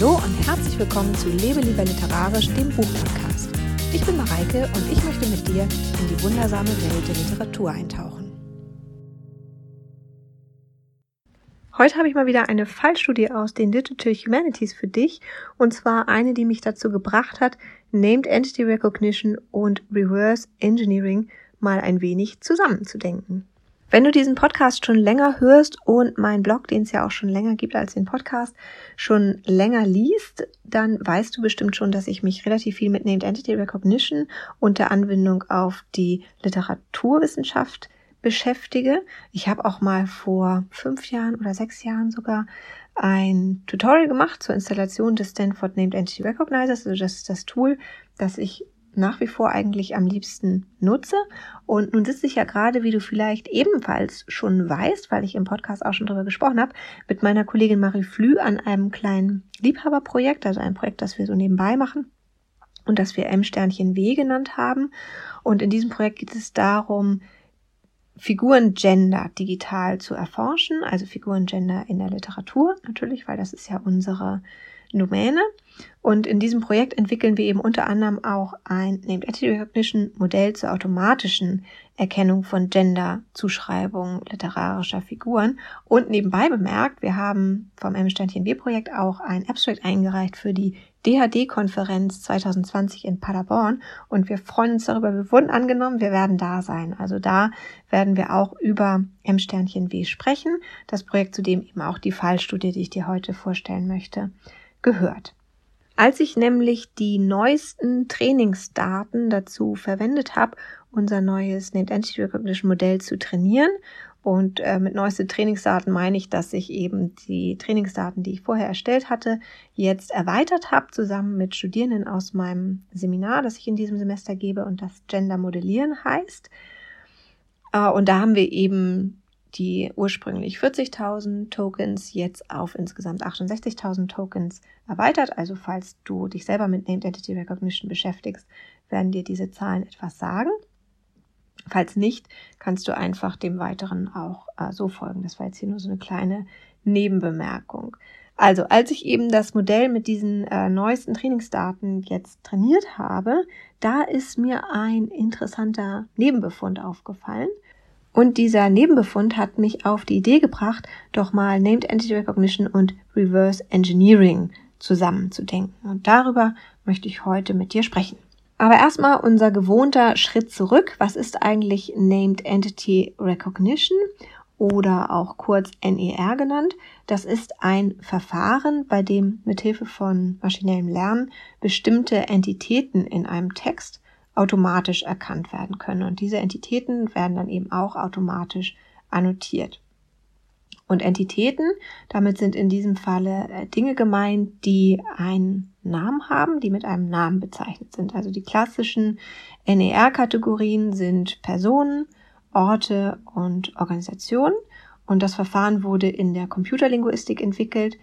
Hallo und herzlich willkommen zu Lebe lieber literarisch, dem Buchpodcast. Ich bin Mareike und ich möchte mit dir in die wundersame Welt der Literatur eintauchen. Heute habe ich mal wieder eine Fallstudie aus den Digital Humanities für dich und zwar eine, die mich dazu gebracht hat, Named Entity Recognition und Reverse Engineering mal ein wenig zusammenzudenken. Wenn du diesen Podcast schon länger hörst und meinen Blog, den es ja auch schon länger gibt als den Podcast, schon länger liest, dann weißt du bestimmt schon, dass ich mich relativ viel mit Named Entity Recognition und der Anwendung auf die Literaturwissenschaft beschäftige. Ich habe auch mal vor fünf Jahren oder sechs Jahren sogar ein Tutorial gemacht zur Installation des Stanford Named Entity Recognizers. Also das ist das Tool, das ich nach wie vor eigentlich am liebsten nutze. Und nun sitze ich ja gerade, wie du vielleicht ebenfalls schon weißt, weil ich im Podcast auch schon drüber gesprochen habe, mit meiner Kollegin Marie Flü an einem kleinen Liebhaberprojekt, also ein Projekt, das wir so nebenbei machen und das wir M-Sternchen W genannt haben. Und in diesem Projekt geht es darum, Figurengender digital zu erforschen, also Figurengender in der Literatur natürlich, weil das ist ja unsere Domäne. Und in diesem Projekt entwickeln wir eben unter anderem auch ein Named Entity Recognition Modell zur automatischen Erkennung von Gender-Zuschreibungen literarischer Figuren. Und nebenbei bemerkt, wir haben vom M-Sternchen W-Projekt auch ein Abstract eingereicht für die DHD-Konferenz 2020 in Paderborn und wir freuen uns darüber. Wir wurden angenommen, wir werden da sein. Also da werden wir auch über M-Sternchen W sprechen. Das Projekt, zu dem eben auch die Fallstudie, die ich dir heute vorstellen möchte, gehört. Als ich nämlich die neuesten Trainingsdaten dazu verwendet habe, unser neues Named Entity Recognition Modell zu trainieren, und äh, mit neueste Trainingsdaten meine ich, dass ich eben die Trainingsdaten, die ich vorher erstellt hatte, jetzt erweitert habe, zusammen mit Studierenden aus meinem Seminar, das ich in diesem Semester gebe und das Gender Modellieren heißt. Äh, und da haben wir eben die ursprünglich 40.000 Tokens jetzt auf insgesamt 68.000 Tokens erweitert. Also falls du dich selber mit Named Entity Recognition beschäftigst, werden dir diese Zahlen etwas sagen. Falls nicht, kannst du einfach dem Weiteren auch äh, so folgen. Das war jetzt hier nur so eine kleine Nebenbemerkung. Also, als ich eben das Modell mit diesen äh, neuesten Trainingsdaten jetzt trainiert habe, da ist mir ein interessanter Nebenbefund aufgefallen. Und dieser Nebenbefund hat mich auf die Idee gebracht, doch mal Named Entity Recognition und Reverse Engineering zusammenzudenken. Und darüber möchte ich heute mit dir sprechen. Aber erstmal unser gewohnter Schritt zurück. Was ist eigentlich Named Entity Recognition oder auch kurz NER genannt? Das ist ein Verfahren, bei dem mithilfe von maschinellem Lernen bestimmte Entitäten in einem Text automatisch erkannt werden können. Und diese Entitäten werden dann eben auch automatisch annotiert. Und Entitäten, damit sind in diesem Falle äh, Dinge gemeint, die einen Namen haben, die mit einem Namen bezeichnet sind. Also die klassischen NER-Kategorien sind Personen, Orte und Organisationen. Und das Verfahren wurde in der Computerlinguistik entwickelt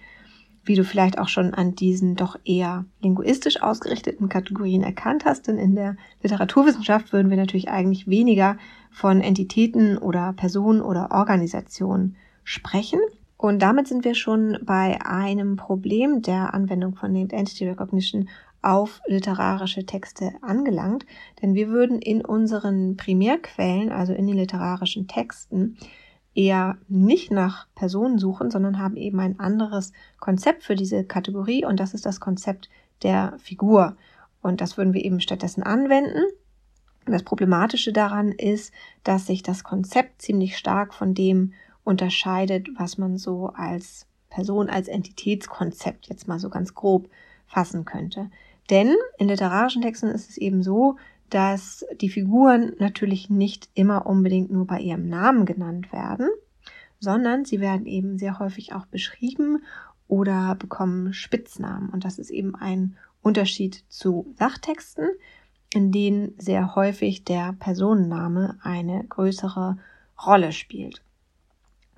wie du vielleicht auch schon an diesen doch eher linguistisch ausgerichteten Kategorien erkannt hast, denn in der Literaturwissenschaft würden wir natürlich eigentlich weniger von Entitäten oder Personen oder Organisationen sprechen. Und damit sind wir schon bei einem Problem der Anwendung von Named Entity Recognition auf literarische Texte angelangt, denn wir würden in unseren Primärquellen, also in den literarischen Texten, eher nicht nach Personen suchen, sondern haben eben ein anderes Konzept für diese Kategorie und das ist das Konzept der Figur. Und das würden wir eben stattdessen anwenden. Und das Problematische daran ist, dass sich das Konzept ziemlich stark von dem unterscheidet, was man so als Person, als Entitätskonzept jetzt mal so ganz grob fassen könnte. Denn in literarischen Texten ist es eben so, dass die Figuren natürlich nicht immer unbedingt nur bei ihrem Namen genannt werden, sondern sie werden eben sehr häufig auch beschrieben oder bekommen Spitznamen. Und das ist eben ein Unterschied zu Sachtexten, in denen sehr häufig der Personenname eine größere Rolle spielt.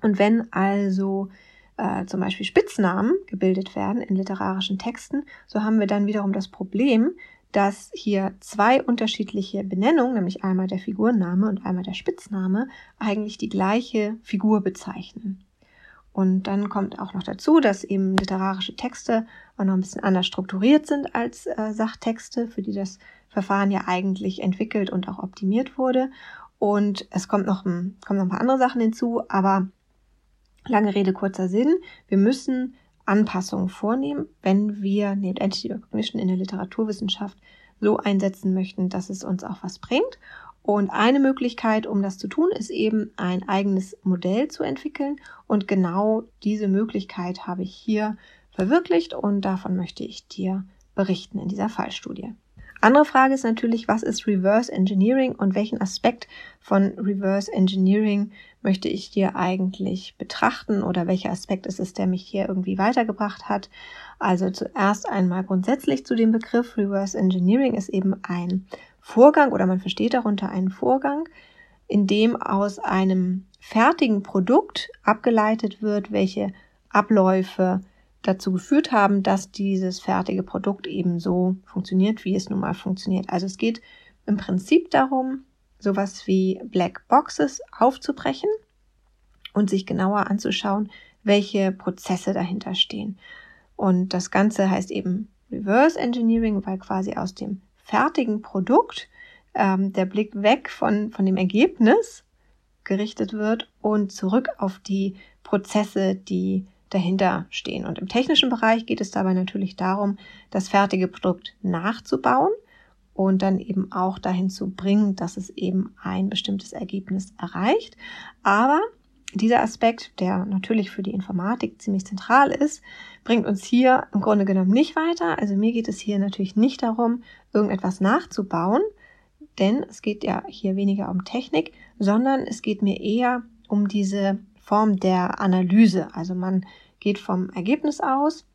Und wenn also äh, zum Beispiel Spitznamen gebildet werden in literarischen Texten, so haben wir dann wiederum das Problem, dass hier zwei unterschiedliche Benennungen, nämlich einmal der Figurname und einmal der Spitzname, eigentlich die gleiche Figur bezeichnen. Und dann kommt auch noch dazu, dass eben literarische Texte auch noch ein bisschen anders strukturiert sind als äh, Sachtexte, für die das Verfahren ja eigentlich entwickelt und auch optimiert wurde. Und es kommt noch, ein, kommen noch ein paar andere Sachen hinzu, aber lange Rede, kurzer Sinn. Wir müssen Anpassungen vornehmen, wenn wir Named Entity Recognition in der Literaturwissenschaft so einsetzen möchten, dass es uns auch was bringt. Und eine Möglichkeit, um das zu tun, ist eben ein eigenes Modell zu entwickeln. Und genau diese Möglichkeit habe ich hier verwirklicht und davon möchte ich dir berichten in dieser Fallstudie. Andere Frage ist natürlich, was ist Reverse Engineering und welchen Aspekt von Reverse Engineering möchte ich dir eigentlich betrachten oder welcher Aspekt ist es, der mich hier irgendwie weitergebracht hat. Also zuerst einmal grundsätzlich zu dem Begriff Reverse Engineering ist eben ein Vorgang oder man versteht darunter einen Vorgang, in dem aus einem fertigen Produkt abgeleitet wird, welche Abläufe dazu geführt haben, dass dieses fertige Produkt eben so funktioniert, wie es nun mal funktioniert. Also es geht im Prinzip darum, sowas wie Black Boxes aufzubrechen und sich genauer anzuschauen, welche Prozesse dahinter stehen. Und das Ganze heißt eben Reverse Engineering, weil quasi aus dem fertigen Produkt ähm, der Blick weg von, von dem Ergebnis gerichtet wird und zurück auf die Prozesse, die dahinter stehen. Und im technischen Bereich geht es dabei natürlich darum, das fertige Produkt nachzubauen und dann eben auch dahin zu bringen, dass es eben ein bestimmtes Ergebnis erreicht. Aber dieser Aspekt, der natürlich für die Informatik ziemlich zentral ist, bringt uns hier im Grunde genommen nicht weiter. Also mir geht es hier natürlich nicht darum, irgendetwas nachzubauen, denn es geht ja hier weniger um Technik, sondern es geht mir eher um diese Form der Analyse. Also man geht vom Ergebnis aus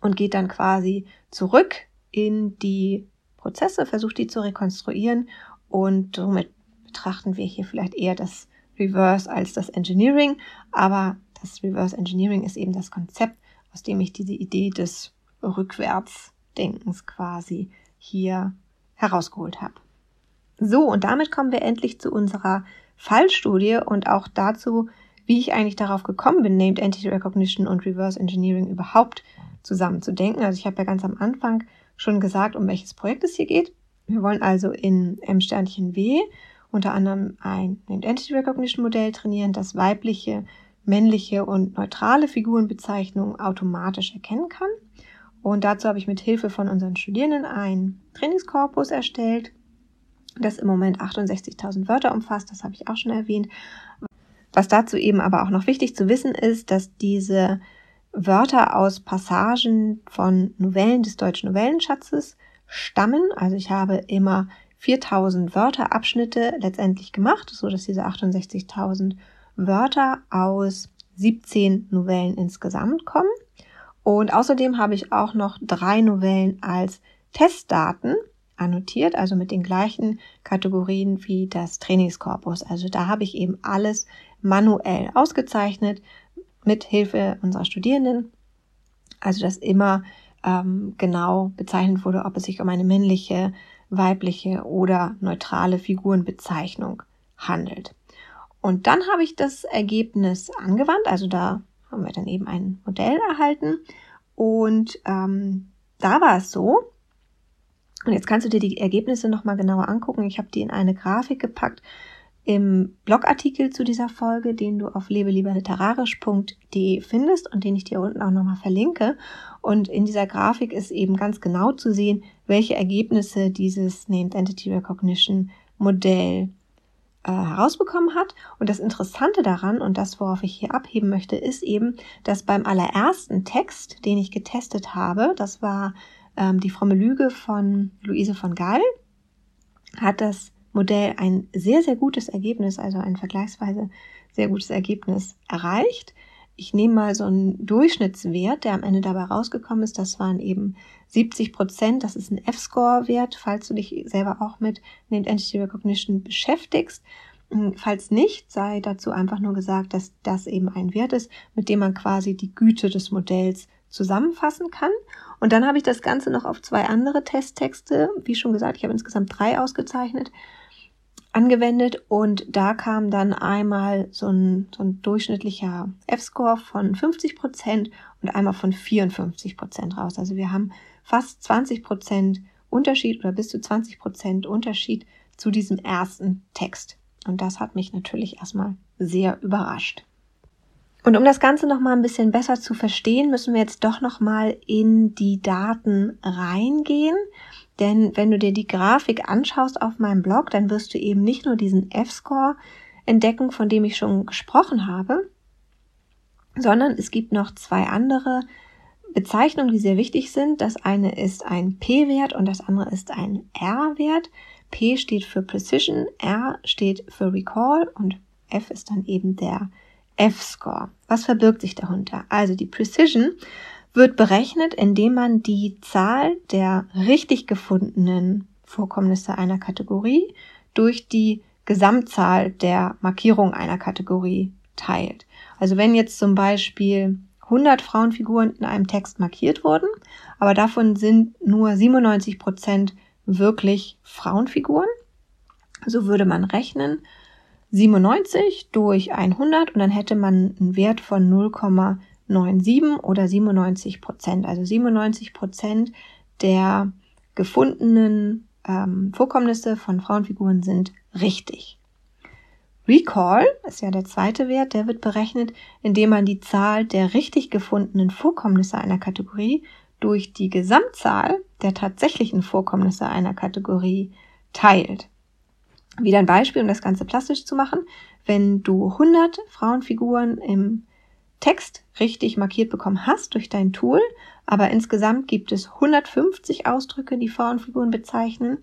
und geht dann quasi zurück in die Prozesse, versucht die zu rekonstruieren und somit betrachten wir hier vielleicht eher das Reverse als das Engineering, aber das Reverse Engineering ist eben das Konzept, aus dem ich diese Idee des Rückwärtsdenkens quasi hier herausgeholt habe. So, und damit kommen wir endlich zu unserer Fallstudie und auch dazu, wie ich eigentlich darauf gekommen bin, Named Entity Recognition und Reverse Engineering überhaupt zusammen zu denken. Also ich habe ja ganz am Anfang schon gesagt, um welches Projekt es hier geht. Wir wollen also in M-Sternchen W unter anderem ein Named Entity Recognition Modell trainieren, das weibliche, männliche und neutrale Figurenbezeichnungen automatisch erkennen kann. Und dazu habe ich mit Hilfe von unseren Studierenden einen Trainingskorpus erstellt, das im Moment 68.000 Wörter umfasst. Das habe ich auch schon erwähnt. Was dazu eben aber auch noch wichtig zu wissen ist, dass diese Wörter aus Passagen von Novellen des deutschen Novellenschatzes stammen. Also ich habe immer 4000 Wörterabschnitte letztendlich gemacht, so dass diese 68.000 Wörter aus 17 Novellen insgesamt kommen. Und außerdem habe ich auch noch drei Novellen als Testdaten annotiert, also mit den gleichen Kategorien wie das Trainingskorpus. Also da habe ich eben alles manuell ausgezeichnet mit Hilfe unserer Studierenden. Also dass immer ähm, genau bezeichnet wurde, ob es sich um eine männliche, weibliche oder neutrale Figurenbezeichnung handelt. Und dann habe ich das Ergebnis angewandt, also da haben wir dann eben ein Modell erhalten und ähm, da war es so, und jetzt kannst du dir die Ergebnisse nochmal genauer angucken. Ich habe die in eine Grafik gepackt, im Blogartikel zu dieser Folge, den du auf lebelieberliterarisch.de findest und den ich dir unten auch nochmal verlinke. Und in dieser Grafik ist eben ganz genau zu sehen, welche Ergebnisse dieses Named Entity Recognition Modell äh, herausbekommen hat. Und das Interessante daran und das, worauf ich hier abheben möchte, ist eben, dass beim allerersten Text, den ich getestet habe, das war ähm, die fromme Lüge von Luise von Gall, hat das Modell ein sehr, sehr gutes Ergebnis, also ein vergleichsweise sehr gutes Ergebnis erreicht. Ich nehme mal so einen Durchschnittswert, der am Ende dabei rausgekommen ist. Das waren eben 70 Prozent. Das ist ein F-Score-Wert, falls du dich selber auch mit Named Entity Recognition beschäftigst. Hm, falls nicht, sei dazu einfach nur gesagt, dass das eben ein Wert ist, mit dem man quasi die Güte des Modells zusammenfassen kann. Und dann habe ich das Ganze noch auf zwei andere Testtexte, wie schon gesagt, ich habe insgesamt drei ausgezeichnet, angewendet und da kam dann einmal so ein, so ein durchschnittlicher F-Score von 50 Prozent und einmal von 54 Prozent raus. Also wir haben fast 20 Prozent Unterschied oder bis zu 20 Prozent Unterschied zu diesem ersten Text. Und das hat mich natürlich erstmal sehr überrascht. Und um das Ganze noch mal ein bisschen besser zu verstehen, müssen wir jetzt doch noch mal in die Daten reingehen. Denn wenn du dir die Grafik anschaust auf meinem Blog, dann wirst du eben nicht nur diesen F-Score entdecken, von dem ich schon gesprochen habe, sondern es gibt noch zwei andere Bezeichnungen, die sehr wichtig sind. Das eine ist ein P-Wert und das andere ist ein R-Wert. P steht für Precision, R steht für Recall und F ist dann eben der F-Score. Was verbirgt sich darunter? Also die Precision wird berechnet, indem man die Zahl der richtig gefundenen Vorkommnisse einer Kategorie durch die Gesamtzahl der Markierung einer Kategorie teilt. Also wenn jetzt zum Beispiel 100 Frauenfiguren in einem Text markiert wurden, aber davon sind nur 97 Prozent wirklich Frauenfiguren, so würde man rechnen 97 durch 100 und dann hätte man einen Wert von 0,97 oder 97 Prozent. Also 97 Prozent der gefundenen ähm, Vorkommnisse von Frauenfiguren sind richtig. Recall ist ja der zweite Wert, der wird berechnet, indem man die Zahl der richtig gefundenen Vorkommnisse einer Kategorie durch die Gesamtzahl der tatsächlichen Vorkommnisse einer Kategorie teilt. Wieder ein Beispiel, um das Ganze plastisch zu machen. Wenn du 100 Frauenfiguren im Text richtig markiert bekommen hast durch dein Tool, aber insgesamt gibt es 150 Ausdrücke, die Frauenfiguren bezeichnen,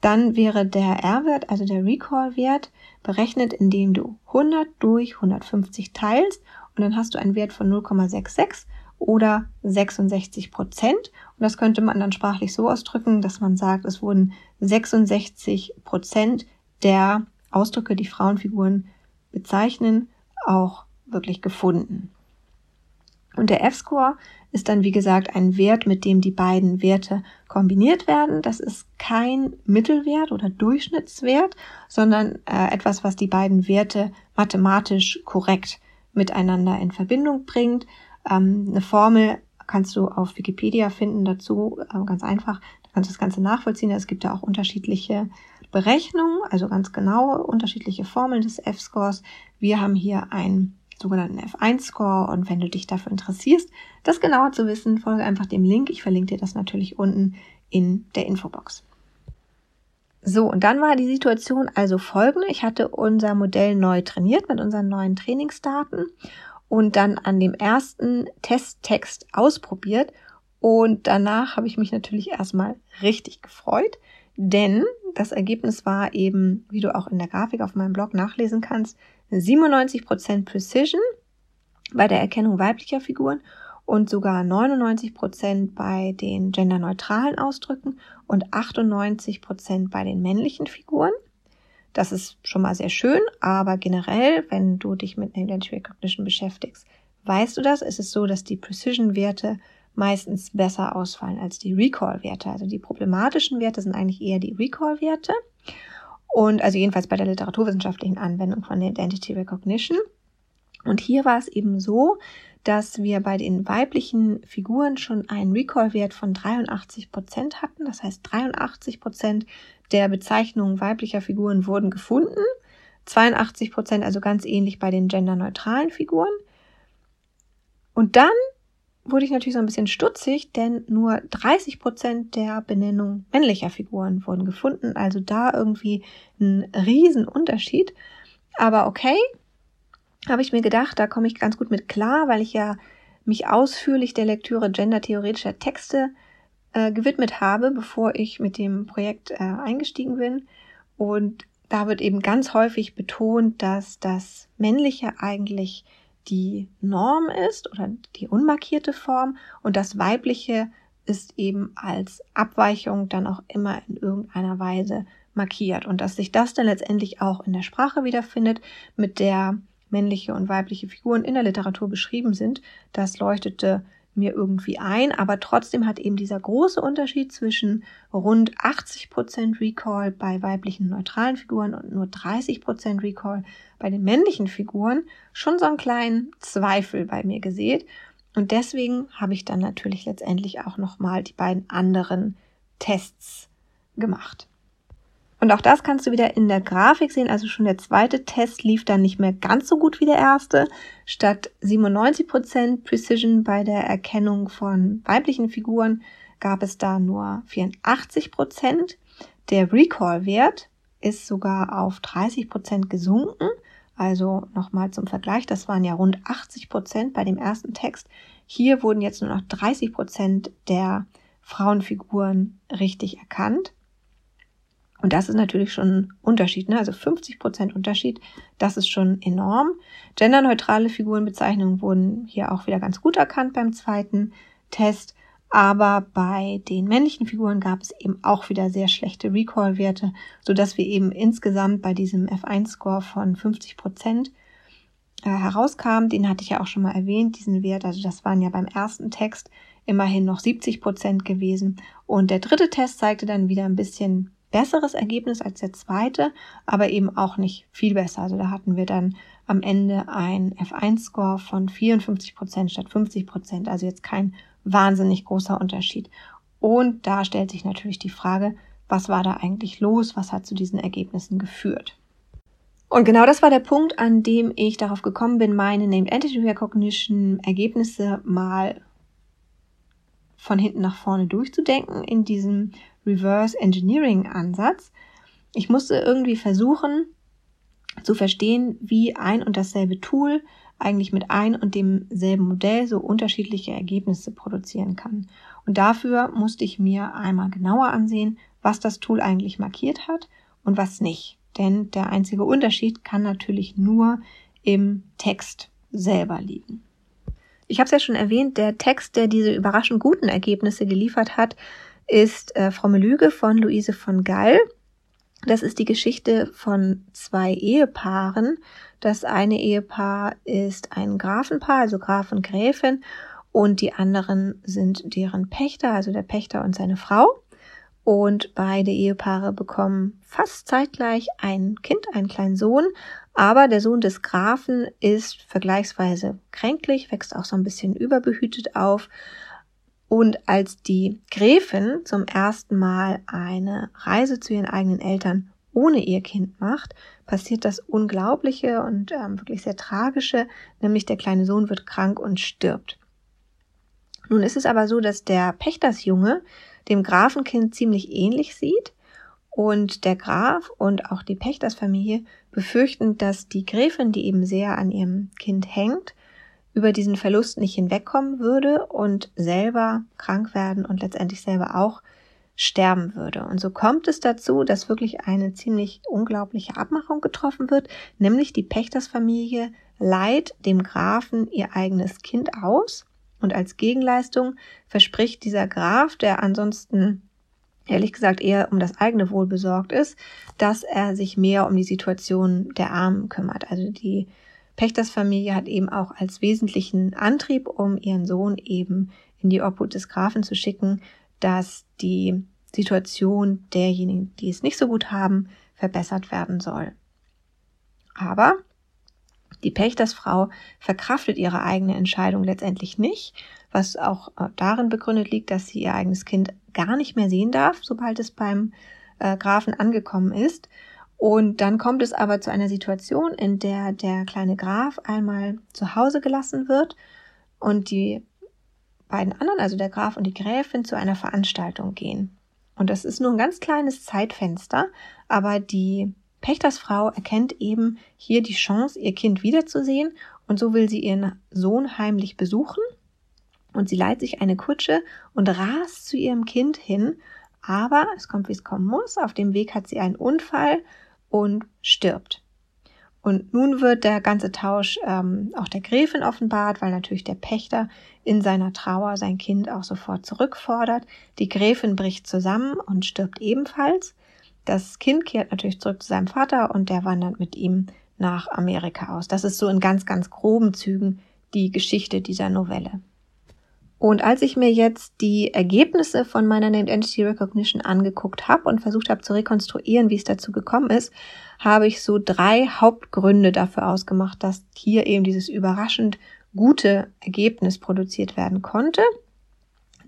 dann wäre der R-Wert, also der Recall-Wert, berechnet, indem du 100 durch 150 teilst und dann hast du einen Wert von 0,66 oder 66 Prozent. Und das könnte man dann sprachlich so ausdrücken, dass man sagt, es wurden 66 Prozent der Ausdrücke, die Frauenfiguren bezeichnen, auch wirklich gefunden. Und der F-Score ist dann, wie gesagt, ein Wert, mit dem die beiden Werte kombiniert werden. Das ist kein Mittelwert oder Durchschnittswert, sondern äh, etwas, was die beiden Werte mathematisch korrekt miteinander in Verbindung bringt. Ähm, eine Formel kannst du auf Wikipedia finden dazu, äh, ganz einfach. Da kannst du das Ganze nachvollziehen. Es gibt ja auch unterschiedliche Berechnungen, also ganz genaue unterschiedliche Formeln des F-Scores. Wir haben hier einen sogenannten F1-Score und wenn du dich dafür interessierst, das genauer zu wissen, folge einfach dem Link. Ich verlinke dir das natürlich unten in der Infobox. So, und dann war die Situation also folgende. Ich hatte unser Modell neu trainiert mit unseren neuen Trainingsdaten und dann an dem ersten Testtext ausprobiert. Und danach habe ich mich natürlich erstmal richtig gefreut, denn das Ergebnis war eben, wie du auch in der Grafik auf meinem Blog nachlesen kannst, 97% Precision bei der Erkennung weiblicher Figuren und sogar 99% bei den genderneutralen Ausdrücken und 98% bei den männlichen Figuren. Das ist schon mal sehr schön, aber generell, wenn du dich mit Identity Recognition beschäftigst, weißt du das. Es ist so, dass die Precision-Werte meistens besser ausfallen als die Recall-Werte. Also die problematischen Werte sind eigentlich eher die Recall-Werte. Und also jedenfalls bei der literaturwissenschaftlichen Anwendung von Identity Recognition. Und hier war es eben so, dass wir bei den weiblichen Figuren schon einen Recall-Wert von 83 Prozent hatten. Das heißt, 83 Prozent der Bezeichnungen weiblicher Figuren wurden gefunden. 82 Prozent, also ganz ähnlich bei den genderneutralen Figuren. Und dann wurde ich natürlich so ein bisschen stutzig, denn nur 30 Prozent der Benennung männlicher Figuren wurden gefunden. Also da irgendwie ein Riesenunterschied. Aber okay, habe ich mir gedacht, da komme ich ganz gut mit klar, weil ich ja mich ausführlich der Lektüre gendertheoretischer Texte äh, gewidmet habe, bevor ich mit dem Projekt äh, eingestiegen bin. Und da wird eben ganz häufig betont, dass das Männliche eigentlich die Norm ist oder die unmarkierte Form und das weibliche ist eben als Abweichung dann auch immer in irgendeiner Weise markiert. Und dass sich das dann letztendlich auch in der Sprache wiederfindet, mit der männliche und weibliche Figuren in der Literatur beschrieben sind, das leuchtete mir irgendwie ein, aber trotzdem hat eben dieser große Unterschied zwischen rund 80% Recall bei weiblichen neutralen Figuren und nur 30% Recall bei den männlichen Figuren schon so einen kleinen Zweifel bei mir gesät. Und deswegen habe ich dann natürlich letztendlich auch nochmal die beiden anderen Tests gemacht. Und auch das kannst du wieder in der Grafik sehen. Also schon der zweite Test lief dann nicht mehr ganz so gut wie der erste. Statt 97% Precision bei der Erkennung von weiblichen Figuren gab es da nur 84%. Der Recall-Wert ist sogar auf 30% gesunken. Also nochmal zum Vergleich, das waren ja rund 80% bei dem ersten Text. Hier wurden jetzt nur noch 30% der Frauenfiguren richtig erkannt. Und das ist natürlich schon ein Unterschied, ne? also 50 Prozent Unterschied, das ist schon enorm. Genderneutrale Figurenbezeichnungen wurden hier auch wieder ganz gut erkannt beim zweiten Test, aber bei den männlichen Figuren gab es eben auch wieder sehr schlechte Recall-Werte, sodass wir eben insgesamt bei diesem F1-Score von 50 Prozent äh, herauskamen. Den hatte ich ja auch schon mal erwähnt, diesen Wert. Also das waren ja beim ersten Text immerhin noch 70 Prozent gewesen. Und der dritte Test zeigte dann wieder ein bisschen besseres Ergebnis als der zweite, aber eben auch nicht viel besser. Also da hatten wir dann am Ende ein F1-Score von 54 Prozent statt 50 Prozent. Also jetzt kein wahnsinnig großer Unterschied. Und da stellt sich natürlich die Frage, was war da eigentlich los? Was hat zu diesen Ergebnissen geführt? Und genau das war der Punkt, an dem ich darauf gekommen bin, meine Named Entity Recognition Ergebnisse mal von hinten nach vorne durchzudenken in diesem Reverse Engineering Ansatz. Ich musste irgendwie versuchen zu verstehen, wie ein und dasselbe Tool eigentlich mit ein und demselben Modell so unterschiedliche Ergebnisse produzieren kann. Und dafür musste ich mir einmal genauer ansehen, was das Tool eigentlich markiert hat und was nicht. Denn der einzige Unterschied kann natürlich nur im Text selber liegen. Ich habe es ja schon erwähnt, der Text, der diese überraschend guten Ergebnisse geliefert hat, ist äh, Fromme Lüge von Luise von Gall. Das ist die Geschichte von zwei Ehepaaren. Das eine Ehepaar ist ein Grafenpaar, also Graf und Gräfin, und die anderen sind deren Pächter, also der Pächter und seine Frau. Und beide Ehepaare bekommen fast zeitgleich ein Kind, einen kleinen Sohn, aber der Sohn des Grafen ist vergleichsweise kränklich, wächst auch so ein bisschen überbehütet auf und als die Gräfin zum ersten Mal eine Reise zu ihren eigenen Eltern ohne ihr Kind macht, passiert das Unglaubliche und ähm, wirklich sehr Tragische, nämlich der kleine Sohn wird krank und stirbt. Nun ist es aber so, dass der Pächtersjunge dem Grafenkind ziemlich ähnlich sieht und der Graf und auch die Pächtersfamilie befürchten, dass die Gräfin, die eben sehr an ihrem Kind hängt, über diesen Verlust nicht hinwegkommen würde und selber krank werden und letztendlich selber auch sterben würde. Und so kommt es dazu, dass wirklich eine ziemlich unglaubliche Abmachung getroffen wird, nämlich die Pächtersfamilie leiht dem Grafen ihr eigenes Kind aus und als Gegenleistung verspricht dieser Graf, der ansonsten ehrlich gesagt eher um das eigene Wohl besorgt ist, dass er sich mehr um die Situation der Armen kümmert. Also die Pächtersfamilie hat eben auch als wesentlichen Antrieb, um ihren Sohn eben in die Obhut des Grafen zu schicken, dass die Situation derjenigen, die es nicht so gut haben, verbessert werden soll. Aber die Pächtersfrau verkraftet ihre eigene Entscheidung letztendlich nicht, was auch äh, darin begründet liegt, dass sie ihr eigenes Kind gar nicht mehr sehen darf, sobald es beim äh, Grafen angekommen ist. Und dann kommt es aber zu einer Situation, in der der kleine Graf einmal zu Hause gelassen wird und die beiden anderen, also der Graf und die Gräfin, zu einer Veranstaltung gehen. Und das ist nur ein ganz kleines Zeitfenster, aber die Pächtersfrau erkennt eben hier die Chance, ihr Kind wiederzusehen. Und so will sie ihren Sohn heimlich besuchen und sie leiht sich eine Kutsche und rast zu ihrem Kind hin, aber es kommt, wie es kommen muss. Auf dem Weg hat sie einen Unfall und stirbt. Und nun wird der ganze Tausch ähm, auch der Gräfin offenbart, weil natürlich der Pächter in seiner Trauer sein Kind auch sofort zurückfordert. Die Gräfin bricht zusammen und stirbt ebenfalls. Das Kind kehrt natürlich zurück zu seinem Vater und der wandert mit ihm nach Amerika aus. Das ist so in ganz, ganz groben Zügen die Geschichte dieser Novelle. Und als ich mir jetzt die Ergebnisse von meiner Named Entity Recognition angeguckt habe und versucht habe zu rekonstruieren, wie es dazu gekommen ist, habe ich so drei Hauptgründe dafür ausgemacht, dass hier eben dieses überraschend gute Ergebnis produziert werden konnte.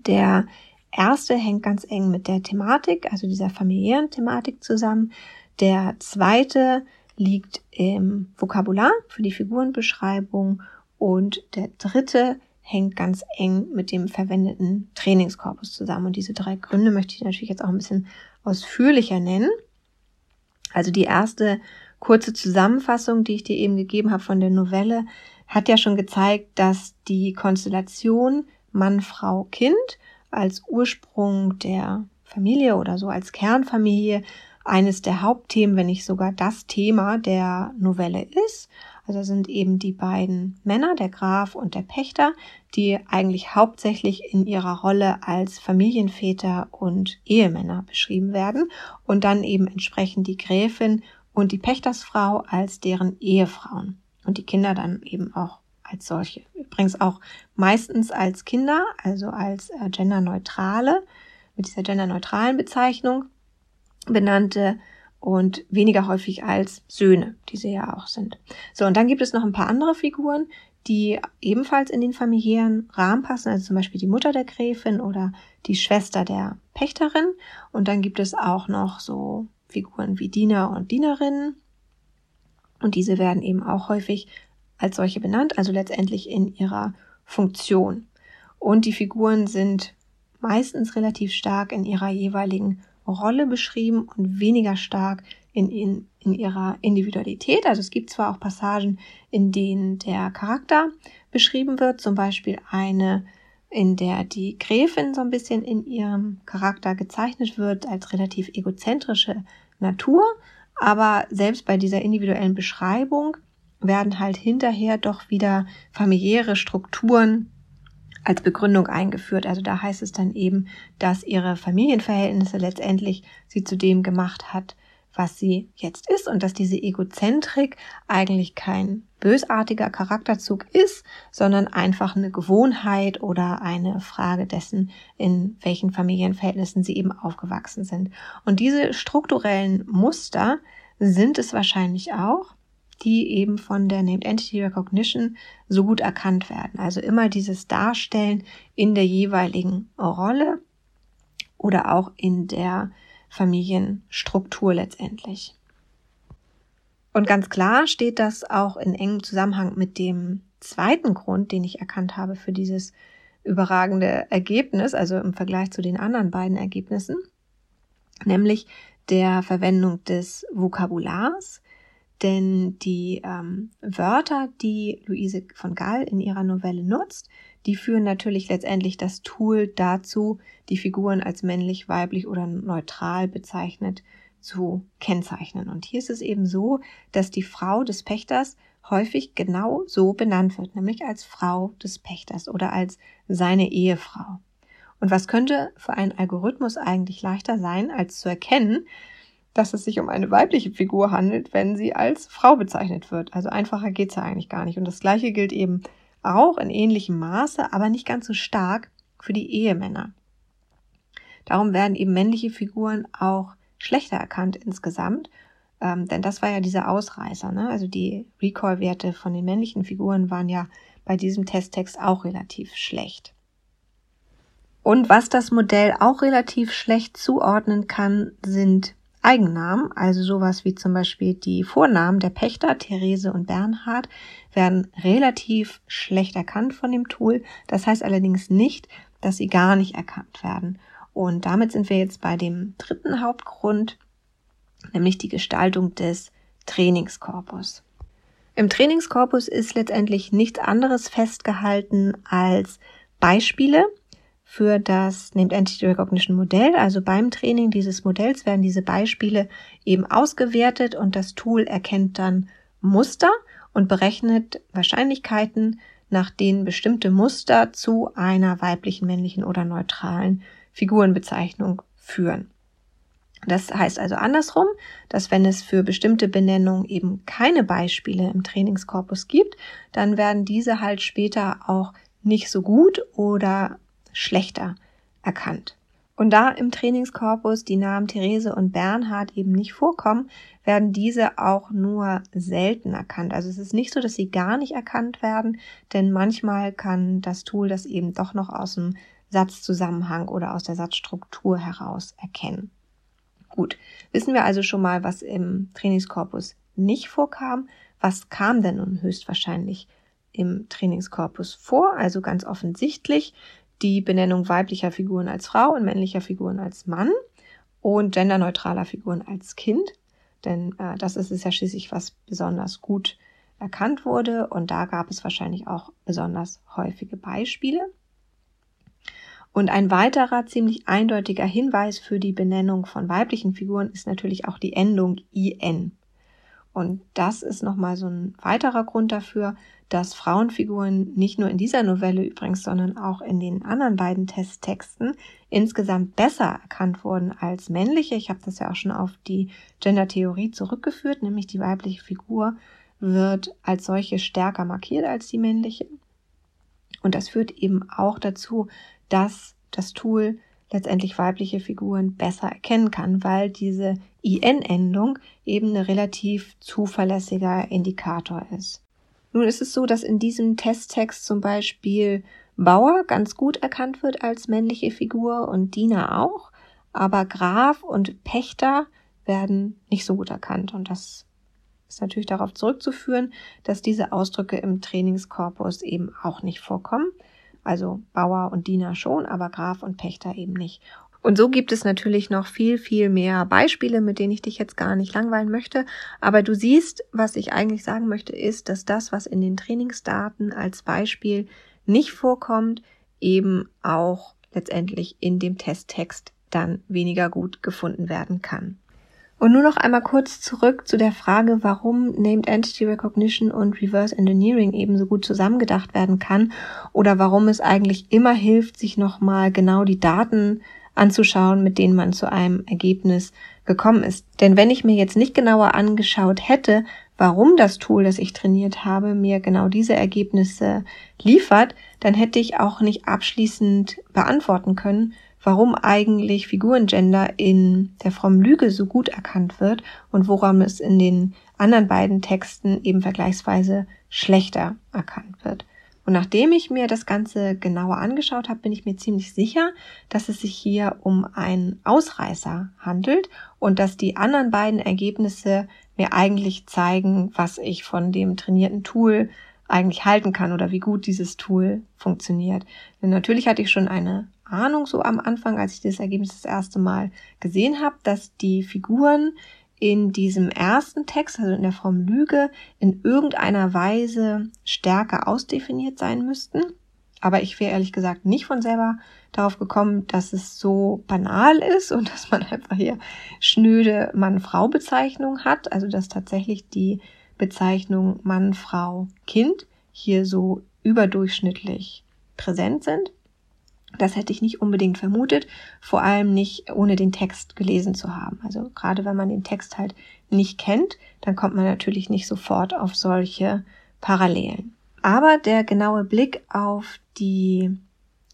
Der erste hängt ganz eng mit der Thematik, also dieser familiären Thematik zusammen. Der zweite liegt im Vokabular für die Figurenbeschreibung und der dritte hängt ganz eng mit dem verwendeten Trainingskorpus zusammen. Und diese drei Gründe möchte ich natürlich jetzt auch ein bisschen ausführlicher nennen. Also die erste kurze Zusammenfassung, die ich dir eben gegeben habe von der Novelle, hat ja schon gezeigt, dass die Konstellation Mann, Frau, Kind als Ursprung der Familie oder so als Kernfamilie eines der Hauptthemen, wenn nicht sogar das Thema der Novelle ist. Also sind eben die beiden Männer, der Graf und der Pächter, die eigentlich hauptsächlich in ihrer Rolle als Familienväter und Ehemänner beschrieben werden und dann eben entsprechend die Gräfin und die Pächtersfrau als deren Ehefrauen und die Kinder dann eben auch als solche. Übrigens auch meistens als Kinder, also als äh, genderneutrale, mit dieser genderneutralen Bezeichnung benannte und weniger häufig als Söhne, die sie ja auch sind. So, und dann gibt es noch ein paar andere Figuren, die ebenfalls in den familiären Rahmen passen, also zum Beispiel die Mutter der Gräfin oder die Schwester der Pächterin. Und dann gibt es auch noch so Figuren wie Diener und Dienerinnen. Und diese werden eben auch häufig als solche benannt, also letztendlich in ihrer Funktion. Und die Figuren sind meistens relativ stark in ihrer jeweiligen Rolle beschrieben und weniger stark in, in, in ihrer Individualität. Also es gibt zwar auch Passagen, in denen der Charakter beschrieben wird, zum Beispiel eine, in der die Gräfin so ein bisschen in ihrem Charakter gezeichnet wird als relativ egozentrische Natur, aber selbst bei dieser individuellen Beschreibung werden halt hinterher doch wieder familiäre Strukturen als Begründung eingeführt. Also da heißt es dann eben, dass ihre Familienverhältnisse letztendlich sie zu dem gemacht hat, was sie jetzt ist und dass diese Egozentrik eigentlich kein bösartiger Charakterzug ist, sondern einfach eine Gewohnheit oder eine Frage dessen, in welchen Familienverhältnissen sie eben aufgewachsen sind. Und diese strukturellen Muster sind es wahrscheinlich auch, die eben von der Named Entity Recognition so gut erkannt werden. Also immer dieses Darstellen in der jeweiligen Rolle oder auch in der Familienstruktur letztendlich. Und ganz klar steht das auch in engem Zusammenhang mit dem zweiten Grund, den ich erkannt habe für dieses überragende Ergebnis, also im Vergleich zu den anderen beiden Ergebnissen, nämlich der Verwendung des Vokabulars, denn die ähm, Wörter, die Luise von Gall in ihrer Novelle nutzt, die führen natürlich letztendlich das Tool dazu, die Figuren als männlich, weiblich oder neutral bezeichnet zu kennzeichnen. Und hier ist es eben so, dass die Frau des Pächters häufig genau so benannt wird, nämlich als Frau des Pächters oder als seine Ehefrau. Und was könnte für einen Algorithmus eigentlich leichter sein, als zu erkennen, dass es sich um eine weibliche Figur handelt, wenn sie als Frau bezeichnet wird. Also einfacher geht's ja eigentlich gar nicht. Und das gleiche gilt eben auch in ähnlichem Maße, aber nicht ganz so stark für die Ehemänner. Darum werden eben männliche Figuren auch schlechter erkannt insgesamt, ähm, denn das war ja dieser Ausreißer. Ne? Also die Recall-Werte von den männlichen Figuren waren ja bei diesem Testtext auch relativ schlecht. Und was das Modell auch relativ schlecht zuordnen kann, sind Eigennamen, also sowas wie zum Beispiel die Vornamen der Pächter, Therese und Bernhard, werden relativ schlecht erkannt von dem Tool. Das heißt allerdings nicht, dass sie gar nicht erkannt werden. Und damit sind wir jetzt bei dem dritten Hauptgrund, nämlich die Gestaltung des Trainingskorpus. Im Trainingskorpus ist letztendlich nichts anderes festgehalten als Beispiele, für das Named Entity Recognition Modell. Also beim Training dieses Modells werden diese Beispiele eben ausgewertet und das Tool erkennt dann Muster und berechnet Wahrscheinlichkeiten, nach denen bestimmte Muster zu einer weiblichen, männlichen oder neutralen Figurenbezeichnung führen. Das heißt also andersrum, dass wenn es für bestimmte Benennungen eben keine Beispiele im Trainingskorpus gibt, dann werden diese halt später auch nicht so gut oder schlechter erkannt. Und da im Trainingskorpus die Namen Therese und Bernhard eben nicht vorkommen, werden diese auch nur selten erkannt. Also es ist nicht so, dass sie gar nicht erkannt werden, denn manchmal kann das Tool das eben doch noch aus dem Satzzusammenhang oder aus der Satzstruktur heraus erkennen. Gut, wissen wir also schon mal, was im Trainingskorpus nicht vorkam. Was kam denn nun höchstwahrscheinlich im Trainingskorpus vor? Also ganz offensichtlich die Benennung weiblicher Figuren als Frau und männlicher Figuren als Mann und genderneutraler Figuren als Kind. Denn äh, das ist es ja schließlich, was besonders gut erkannt wurde. Und da gab es wahrscheinlich auch besonders häufige Beispiele. Und ein weiterer ziemlich eindeutiger Hinweis für die Benennung von weiblichen Figuren ist natürlich auch die Endung IN. Und das ist nochmal so ein weiterer Grund dafür, dass Frauenfiguren nicht nur in dieser Novelle übrigens, sondern auch in den anderen beiden Testtexten insgesamt besser erkannt wurden als männliche. Ich habe das ja auch schon auf die Gender-Theorie zurückgeführt, nämlich die weibliche Figur wird als solche stärker markiert als die männliche. Und das führt eben auch dazu, dass das Tool letztendlich weibliche Figuren besser erkennen kann, weil diese IN-Endung eben ein relativ zuverlässiger Indikator ist. Nun ist es so, dass in diesem Testtext zum Beispiel Bauer ganz gut erkannt wird als männliche Figur und Diener auch, aber Graf und Pächter werden nicht so gut erkannt und das ist natürlich darauf zurückzuführen, dass diese Ausdrücke im Trainingskorpus eben auch nicht vorkommen. Also Bauer und Diener schon, aber Graf und Pächter eben nicht. Und so gibt es natürlich noch viel, viel mehr Beispiele, mit denen ich dich jetzt gar nicht langweilen möchte. Aber du siehst, was ich eigentlich sagen möchte, ist, dass das, was in den Trainingsdaten als Beispiel nicht vorkommt, eben auch letztendlich in dem Testtext dann weniger gut gefunden werden kann. Und nur noch einmal kurz zurück zu der Frage, warum Named Entity Recognition und Reverse Engineering ebenso gut zusammengedacht werden kann oder warum es eigentlich immer hilft, sich nochmal genau die Daten anzuschauen, mit denen man zu einem Ergebnis gekommen ist. Denn wenn ich mir jetzt nicht genauer angeschaut hätte, warum das Tool, das ich trainiert habe, mir genau diese Ergebnisse liefert, dann hätte ich auch nicht abschließend beantworten können, warum eigentlich Figurengender in der frommen Lüge so gut erkannt wird und woran es in den anderen beiden Texten eben vergleichsweise schlechter erkannt wird. Und nachdem ich mir das Ganze genauer angeschaut habe, bin ich mir ziemlich sicher, dass es sich hier um einen Ausreißer handelt und dass die anderen beiden Ergebnisse mir eigentlich zeigen, was ich von dem trainierten Tool eigentlich halten kann oder wie gut dieses Tool funktioniert. Denn natürlich hatte ich schon eine Ahnung so am Anfang, als ich das Ergebnis das erste Mal gesehen habe, dass die Figuren in diesem ersten Text, also in der Form Lüge, in irgendeiner Weise stärker ausdefiniert sein müssten. Aber ich wäre ehrlich gesagt nicht von selber darauf gekommen, dass es so banal ist und dass man einfach hier schnöde Mann-Frau-Bezeichnung hat. Also dass tatsächlich die Bezeichnung Mann, Frau, Kind hier so überdurchschnittlich präsent sind. Das hätte ich nicht unbedingt vermutet, vor allem nicht ohne den Text gelesen zu haben. Also gerade wenn man den Text halt nicht kennt, dann kommt man natürlich nicht sofort auf solche Parallelen. Aber der genaue Blick auf die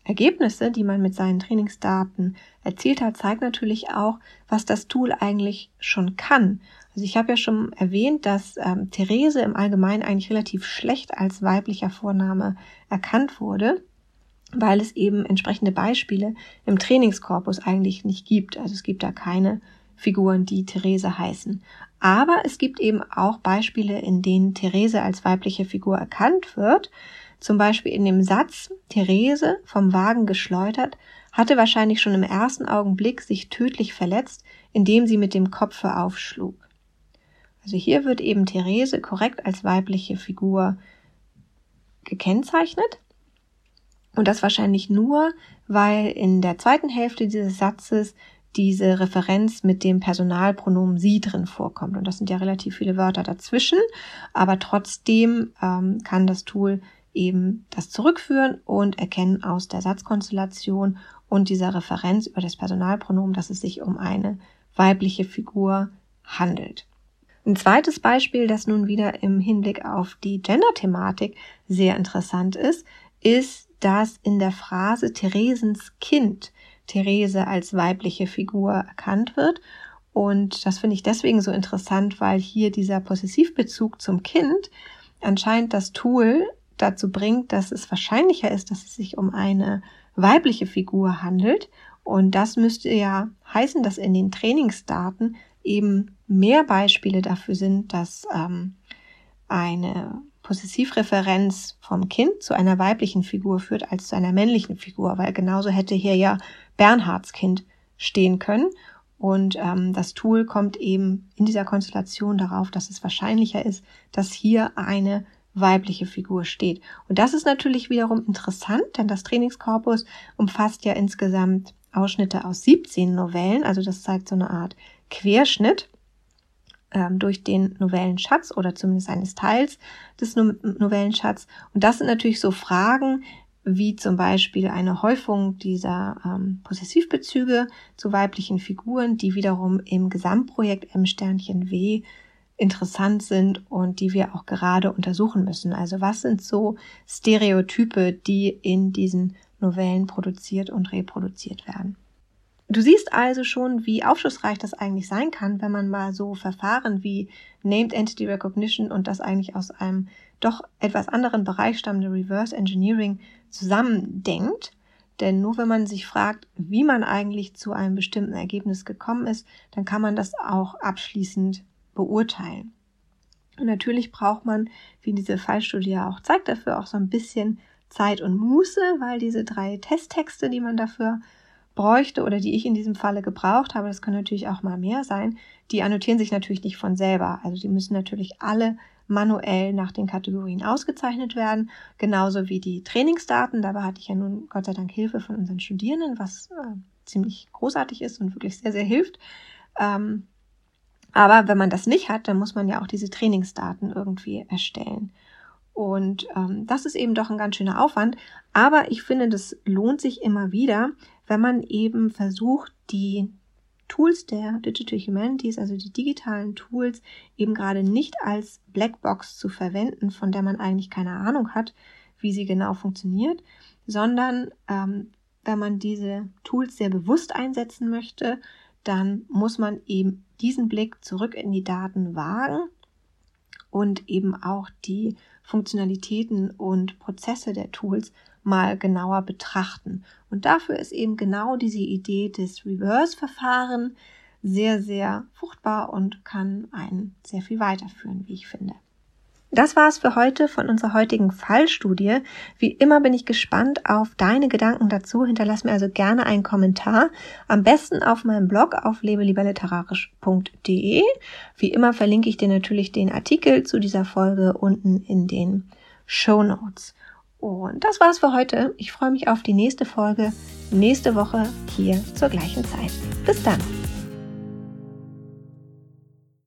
Ergebnisse, die man mit seinen Trainingsdaten erzielt hat, zeigt natürlich auch, was das Tool eigentlich schon kann. Also ich habe ja schon erwähnt, dass ähm, Therese im Allgemeinen eigentlich relativ schlecht als weiblicher Vorname erkannt wurde weil es eben entsprechende Beispiele im Trainingskorpus eigentlich nicht gibt. Also es gibt da keine Figuren, die Therese heißen. Aber es gibt eben auch Beispiele, in denen Therese als weibliche Figur erkannt wird. Zum Beispiel in dem Satz, Therese vom Wagen geschleudert, hatte wahrscheinlich schon im ersten Augenblick sich tödlich verletzt, indem sie mit dem Kopfe aufschlug. Also hier wird eben Therese korrekt als weibliche Figur gekennzeichnet. Und das wahrscheinlich nur, weil in der zweiten Hälfte dieses Satzes diese Referenz mit dem Personalpronomen sie drin vorkommt. Und das sind ja relativ viele Wörter dazwischen, aber trotzdem ähm, kann das Tool eben das zurückführen und erkennen aus der Satzkonstellation und dieser Referenz über das Personalpronomen, dass es sich um eine weibliche Figur handelt. Ein zweites Beispiel, das nun wieder im Hinblick auf die Gender-Thematik sehr interessant ist, ist dass in der Phrase Theresens Kind Therese als weibliche Figur erkannt wird. Und das finde ich deswegen so interessant, weil hier dieser Possessivbezug zum Kind anscheinend das Tool dazu bringt, dass es wahrscheinlicher ist, dass es sich um eine weibliche Figur handelt. Und das müsste ja heißen, dass in den Trainingsdaten eben mehr Beispiele dafür sind, dass ähm, eine Possessivreferenz vom Kind zu einer weiblichen Figur führt als zu einer männlichen Figur, weil genauso hätte hier ja Bernhards Kind stehen können. Und ähm, das Tool kommt eben in dieser Konstellation darauf, dass es wahrscheinlicher ist, dass hier eine weibliche Figur steht. Und das ist natürlich wiederum interessant, denn das Trainingskorpus umfasst ja insgesamt Ausschnitte aus 17 Novellen, also das zeigt so eine Art Querschnitt ähm, durch den Novellenschatz oder zumindest eines Teils des no Novellenschatz. Und das sind natürlich so Fragen, wie zum Beispiel eine Häufung dieser ähm, Possessivbezüge zu weiblichen Figuren, die wiederum im Gesamtprojekt M Sternchen W interessant sind und die wir auch gerade untersuchen müssen. Also was sind so Stereotype, die in diesen Novellen produziert und reproduziert werden? Du siehst also schon, wie aufschlussreich das eigentlich sein kann, wenn man mal so Verfahren wie Named Entity Recognition und das eigentlich aus einem doch etwas anderen Bereich stammende Reverse Engineering zusammendenkt. Denn nur wenn man sich fragt, wie man eigentlich zu einem bestimmten Ergebnis gekommen ist, dann kann man das auch abschließend beurteilen. Und natürlich braucht man, wie diese Fallstudie ja auch zeigt, dafür auch so ein bisschen Zeit und Muße, weil diese drei Testtexte, die man dafür bräuchte oder die ich in diesem Falle gebraucht habe, das können natürlich auch mal mehr sein, die annotieren sich natürlich nicht von selber. Also die müssen natürlich alle manuell nach den Kategorien ausgezeichnet werden, genauso wie die Trainingsdaten. Dabei hatte ich ja nun Gott sei Dank Hilfe von unseren Studierenden, was äh, ziemlich großartig ist und wirklich sehr, sehr hilft. Ähm, aber wenn man das nicht hat, dann muss man ja auch diese Trainingsdaten irgendwie erstellen. Und ähm, das ist eben doch ein ganz schöner Aufwand. Aber ich finde, das lohnt sich immer wieder, wenn man eben versucht, die Tools der Digital Humanities, also die digitalen Tools, eben gerade nicht als Blackbox zu verwenden, von der man eigentlich keine Ahnung hat, wie sie genau funktioniert, sondern ähm, wenn man diese Tools sehr bewusst einsetzen möchte, dann muss man eben diesen Blick zurück in die Daten wagen und eben auch die Funktionalitäten und Prozesse der Tools mal genauer betrachten. Und dafür ist eben genau diese Idee des Reverse-Verfahren sehr, sehr fruchtbar und kann einen sehr viel weiterführen, wie ich finde. Das war's für heute von unserer heutigen Fallstudie. Wie immer bin ich gespannt auf deine Gedanken dazu. Hinterlass mir also gerne einen Kommentar. Am besten auf meinem Blog auf lebelieberliterarisch.de. Wie immer verlinke ich dir natürlich den Artikel zu dieser Folge unten in den Show Notes. Und das war's für heute. Ich freue mich auf die nächste Folge nächste Woche hier zur gleichen Zeit. Bis dann.